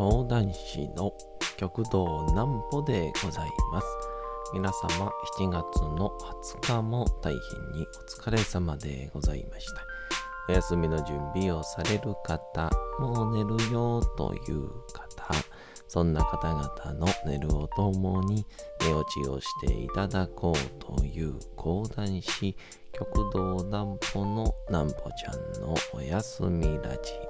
講談師の極道南歩でございます。皆様7月の20日も大変にお疲れ様でございました。お休みの準備をされる方、もう寝るよという方、そんな方々の寝るをともに寝落ちをしていただこうという講談師極道南歩の南歩ちゃんのおやすみラジオ。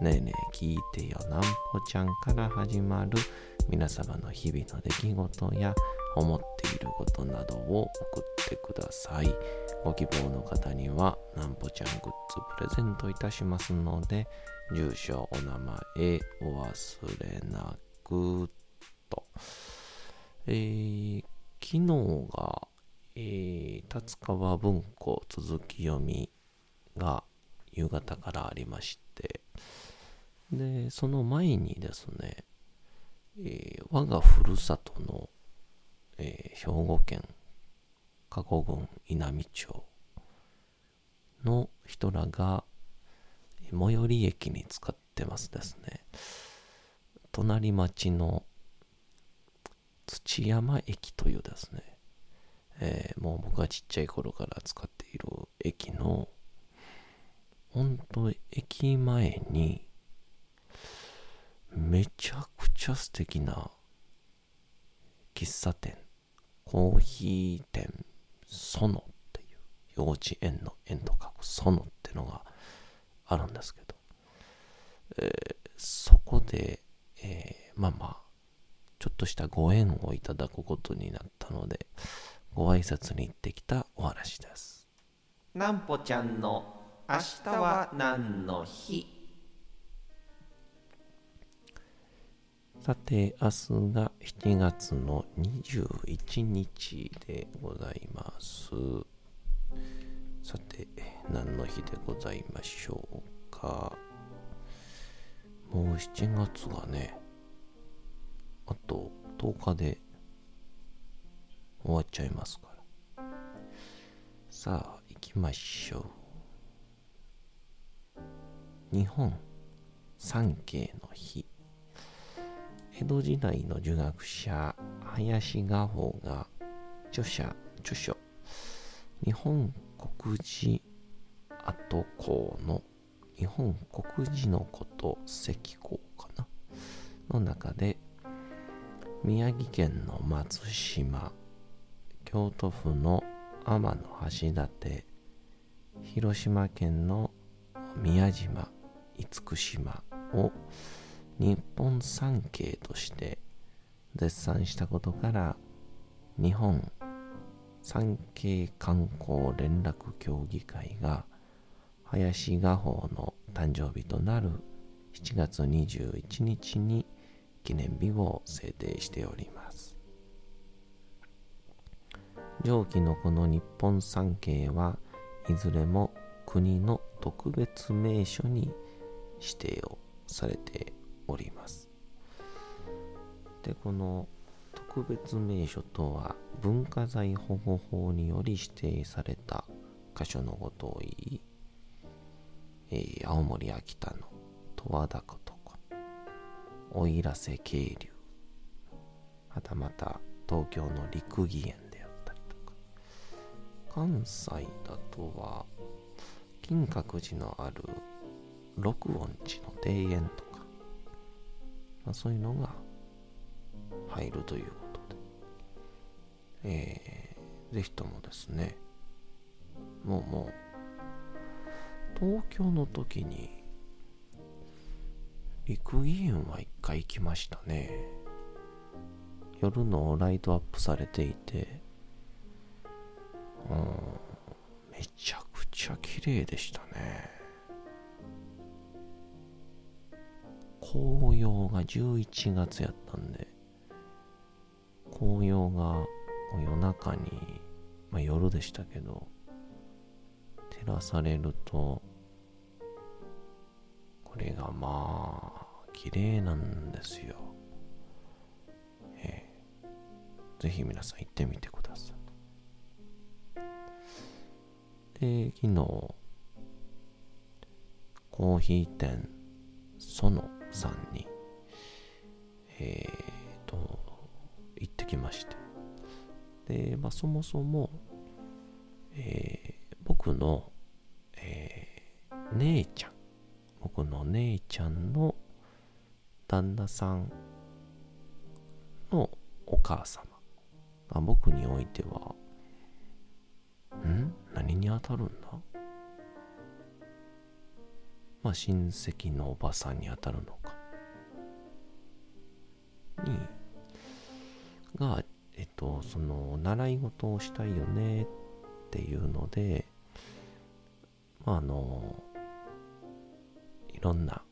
ねえねえ聞いてよなんぽちゃんから始まる皆様の日々の出来事や思っていることなどを送ってください。ご希望の方にはなんぽちゃんグッズプレゼントいたしますので、住所、お名前お忘れなくと。えー、昨日が、えー、達川文庫続き読みが夕方からありまして、で、その前にですね、えー我がふるさとの、えー兵庫県加古郡稲美町の人らが最寄り駅に使ってますですね。隣町の土山駅というですね、えーもう僕がちっちゃい頃から使っている駅の本当駅前にめちゃくちゃ素敵な喫茶店。コーヒー店。ソノっていう。幼稚園の園と書くソノってのがあるんですけど、えーそこで、えーまあまあちょっとしたご縁をいただくことになったのでご挨拶に行ってきたお話です。なんぽちゃんの明日は何の日？さて、明日が7月の21日でございます。さて、何の日でございましょうか。もう7月がね、あと10日で終わっちゃいますから。さあ、行きましょう。日本三景の日。江戸時代の儒学者林画法が著者著書日本国字跡項の日本国字のこと石項かなの中で宮城県の松島京都府の天橋立広島県の宮島厳島を日本三景として絶賛したことから日本三景観光連絡協議会が林画法の誕生日となる7月21日に記念日を制定しております。上記のこの日本三景はいずれも国の特別名所に指定をされております。でこの特別名所とは文化財保護法により指定された箇所のことを言い、えー青森秋田の十和田湖とか奥入瀬渓流はたまた東京の陸義園であったりとか関西だとは金閣寺のある六音寺の庭園とかまあ、そういうのが入るということで、えー、ぜひともですね、もうもう、東京の時に、陸義園は一回行きましたね。夜のライトアップされていて、うん、めちゃくちゃ綺麗でしたね。紅葉が11月やったんで、紅葉が夜中に、まあ夜でしたけど、照らされると、これがまあ、綺麗なんですよ。えー、ぜひ皆さん行ってみてください。で、昨日、コーヒー店、ソノさんに、えー、と、行ってきまして。で、まあ、そもそも、えー、僕の、えー、姉ちゃん、僕の姉ちゃんの旦那さんのお母様、僕においては、ん？何に当たるんだ？まあ親戚のおばさんに当たるのか。に、が、えっと、その、習い事をしたいよねっていうので、まあ、あの、いろんな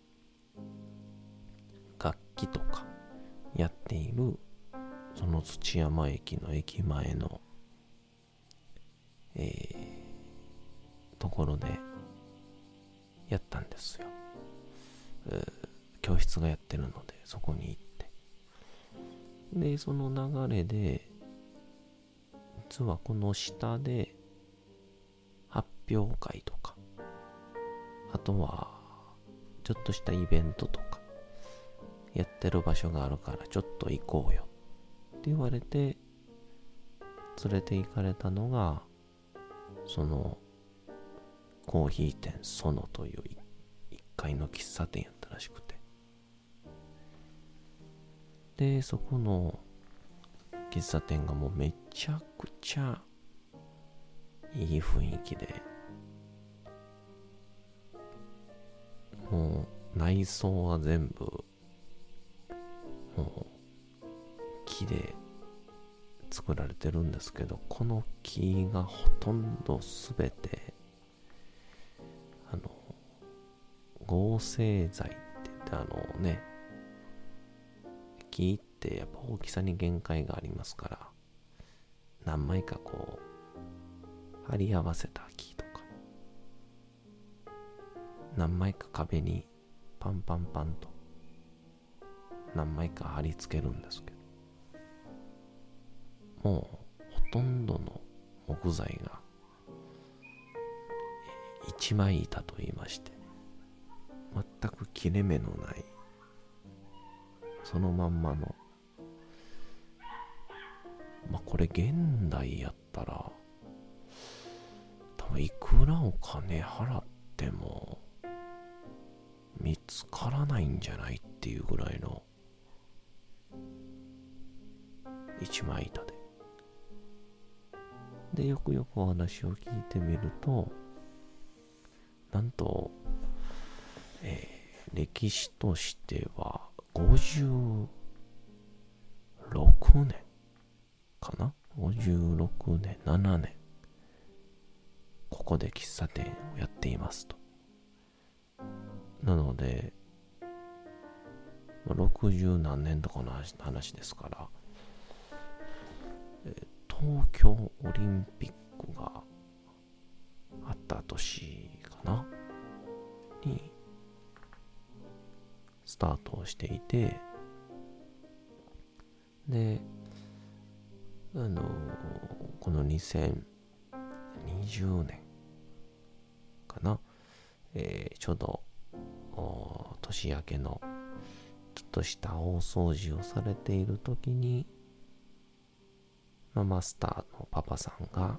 楽器とかやっている、その土山駅の駅前の、えー、ところでやったんですよ。教室がやってるので、そこに行って。で、その流れで、実はこの下で発表会とか、あとは、ちょっとしたイベントとか、やってる場所があるからちょっと行こうよって言われて、連れて行かれたのが、その、コーヒー店ソノという1階の喫茶店やったらしくて。で、そこの喫茶店がもうめちゃくちゃいい雰囲気で、もう内装は全部、もう木で作られてるんですけど、この木がほとんどすべて、成剤って言ってあのね、木ってやっぱ大きさに限界がありますから、何枚かこう、貼り合わせた木とか、何枚か壁にパンパンパンと、何枚か貼り付けるんですけど、もうほとんどの木材が一枚板と言いまして全く切れ目のないそのまんまの。まあこれ現代やったら多分いくらお金払っても見つからないんじゃないっていうぐらいの一枚板で。でよくよくお話を聞いてみるとなんと、えー、歴史としては56年かな ?56 年、7年。ここで喫茶店をやっていますと。なので、60何年とかの話ですから、東京オリンピックがあった年かな？にスタートをしていてであのこの2020年かな、えー、ちょうど年明けのちょっとした大掃除をされている時に、まあ、マスターのパパさんが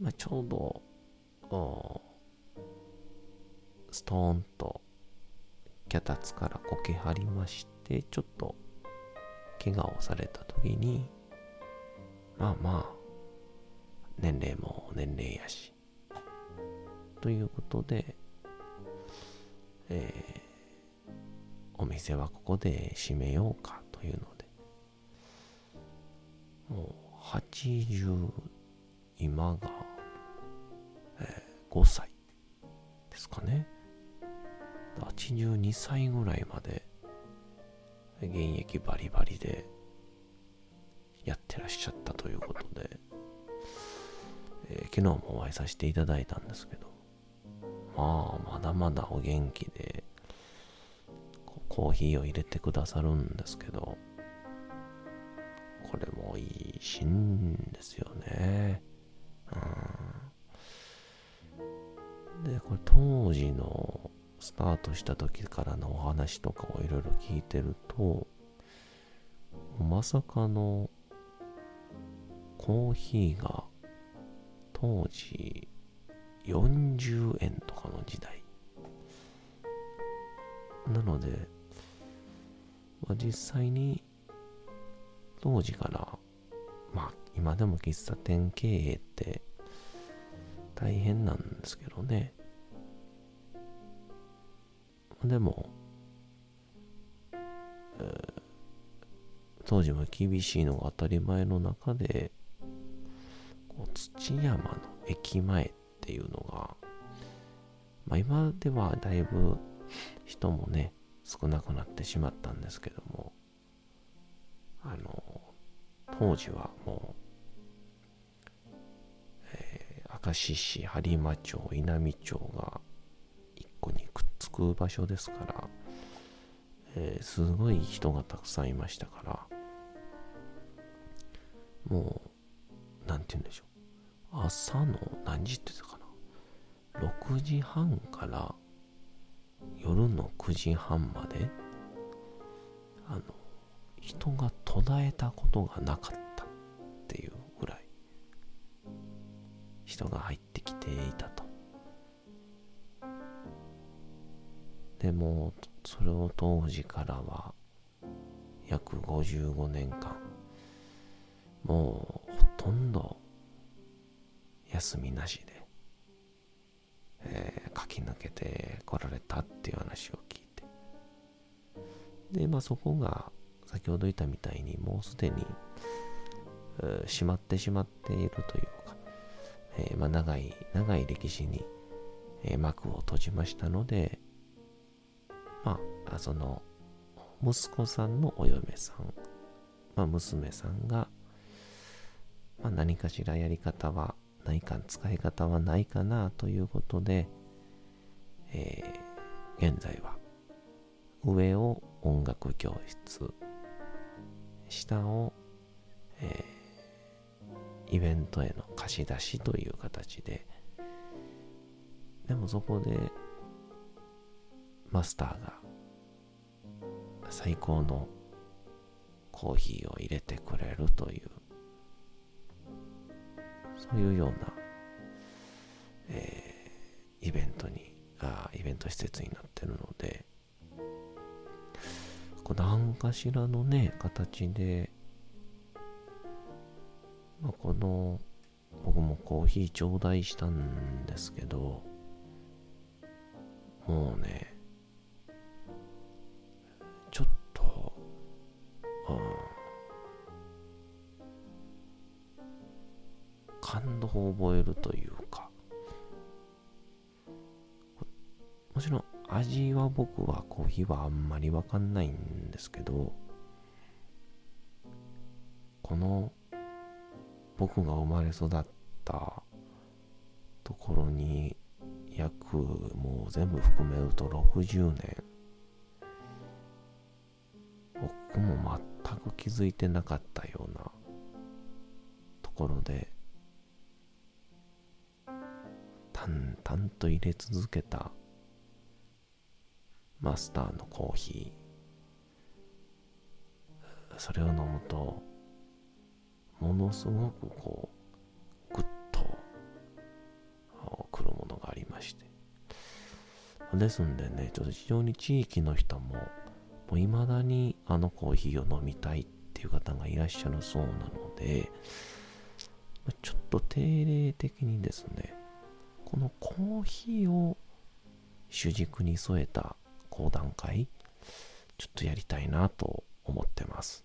まあ、ちょうど、ストーンと脚立からこけはりまして、ちょっと怪我をされた時に、まあまあ、年齢も年齢やし、ということで、えー、お店はここで閉めようかというので、もう80今が、えー、5歳ですかね。82歳ぐらいまで現役バリバリでやってらっしゃったということで、えー、昨日もお会いさせていただいたんですけど、まあ、まだまだお元気で、コーヒーを入れてくださるんですけど、これもいいシーンですよね。うん、で、これ当時のスタートした時からのお話とかをいろいろ聞いてると、まさかのコーヒーが当時40円とかの時代。なので、まあ、実際に当時から、まあ今でも喫茶店経営って大変なんですけどね。でも、当時は厳しいのが当たり前の中で、こう土山の駅前っていうのが、まあ、今ではだいぶ人もね、少なくなってしまったんですけども、あの、当時はもう、えー、明石市播磨町稲美町がく場所ですから、えー、すごい人がたくさんいましたからもうなんて言うんでしょう。朝の何時って言ったかな。6時半から夜の9時半まであの人が途絶えたことがなかったっていうぐらい人が入ってきていたでもそれを当時からは約55年間もうほとんど休みなしで、えー、駆け抜けて来られたっていう話を聞いて。でまあそこが先ほど言ったみたいにもうすでに、えー、閉まってしまっているというか、えー、まあ、長い長い歴史に、え幕を閉じましたのでまあ、その、息子さんのお嫁さん、まあ、娘さんが、まあ、何かしらやり方はないか、使い方はないかなということで、えー、現在は、上を音楽教室、下を、えー、イベントへの貸し出しという形で、でもそこで、マスターが最高のコーヒーを入れてくれるというそういうような、えー、イベントにあイベント施設になってるのでこう何かしらのね形で、まあ、この僕もコーヒー頂戴したんですけどもうね感動を覚えるというか。もちろん味は僕はコーヒーはあんまりわかんないんですけどこの僕が生まれ育ったところに約もう全部含めると60年僕も全く気づいてなかったようなところで淡々と入れ続けたマスターのコーヒー。それを飲むとものすごくこうグッとくるものがありまして。ですんでねちょっと非常に地域の人ももう未だにあのコーヒーを飲みたいっていう方がいらっしゃるそうなのでちょっと定例的にですねこのコーヒーを主軸に添えた講談会ちょっとやりたいなと思ってます。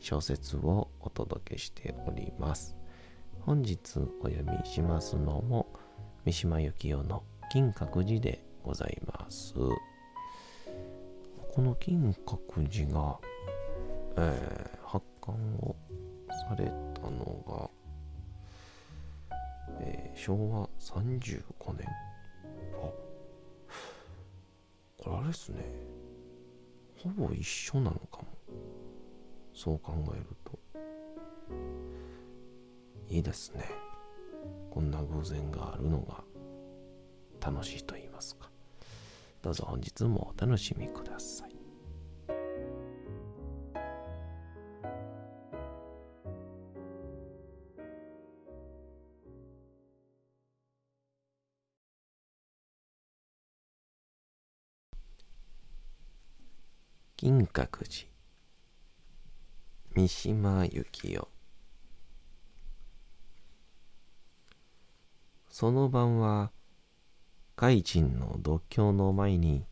小説をお届けしております。本日お読みしますのも三島由紀夫の金閣寺でございます。この金閣寺が、えー、発刊をされたのが、えー、昭和35年。あ、これあれですね。ほぼ一緒なのかも。そう考えると。いいですね。こんな偶然があるのが楽しいと言いますか。どうぞ本日もお楽しみください。金閣寺。三島由紀夫。その晩は海人の独協の前に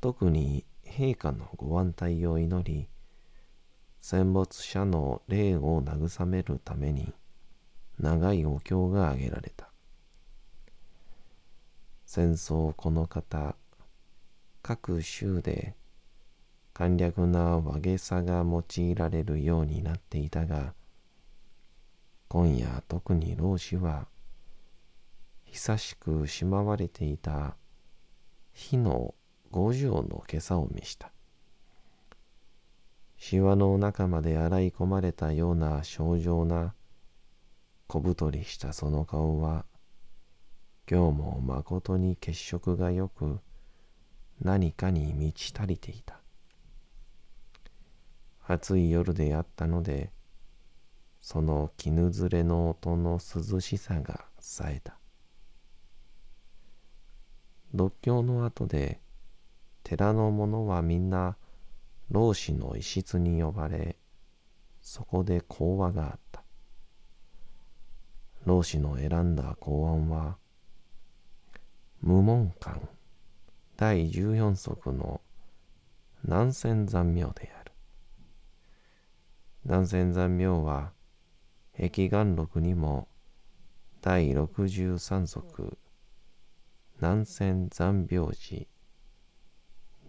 特に陛下のご安泰を祈り戦没者の霊を慰めるために長いお経が挙げられた。戦争この方各州で簡略な和げさが用いられるようになっていたが、今夜特に老子は、久しくしまわれていた火の五条の今朝を見した。しわの中まで洗い込まれたような症状な小太りしたその顔は、今日もまことに血色がよく何かに満ち足りていた。暑い夜であったので、その絹ずれの音の涼しさが冴えた。独協の後で、寺の者はみんな老子の一室に呼ばれ、そこで講話があった。老子の選んだ公案は、無門館第十四足の南仙山名である。南仙山廟は、壁岩録にも第63足南仙山廟寺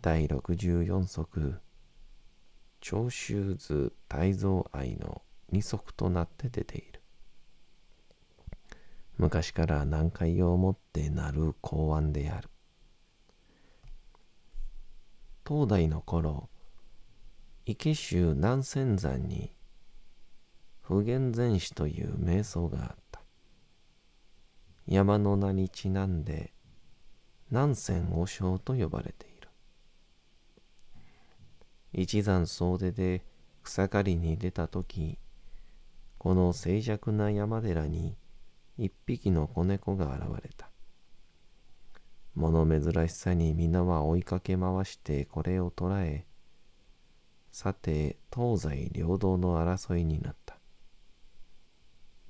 第64足長州図大蔵愛の二足となって出ている。昔から難解をもってなる公安である。東大の頃、池州南仙山に普賢禅師という瞑想があった。山の名にちなんで南仙和尚と呼ばれている。一山総出で草刈りに出た時、この静寂な山寺に一匹の子猫が現れた。物珍しさに皆は追いかけ回してこれを捕らえ、さて東西両道の争いになった。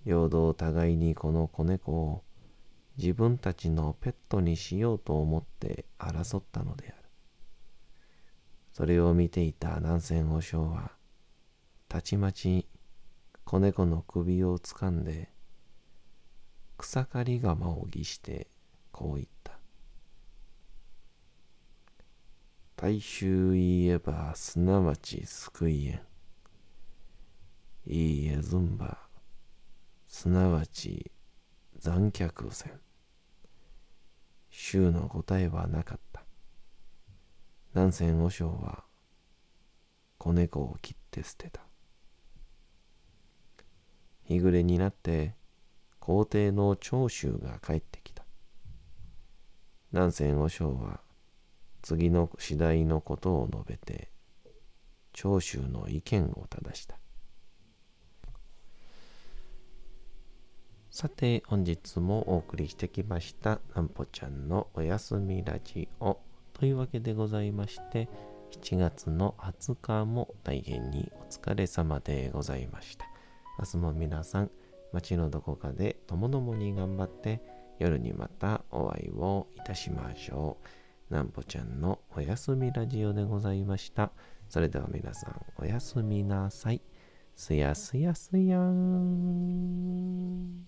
両道互いにこの子猫を自分たちのペットにしようと思って争ったのである。それを見ていた南仙和尚は、たちまち子猫の首をつかんで、草刈り釜を儀してこう言った。大衆言えばすなわち救い縁。いいえずんば、すなわち残却線。衆の答えはなかった。南仙和尚は子猫を切って捨てた。日暮れになって皇帝の長州が帰ってきた。南仙和尚は次の次第のことを述べて長州の意見を正したさて、本日もお送りしてきました、なんぽちゃんのおやすみラジオというわけでございまして、7月の20日も大変にお疲れ様でございました。明日も皆さん、街のどこかでともどもに頑張って、夜にまたお会いをいたしましょう。なんぽちゃんのおやすみラジオでございました。それでは皆さん、おやすみなさい。すやすやすやーん。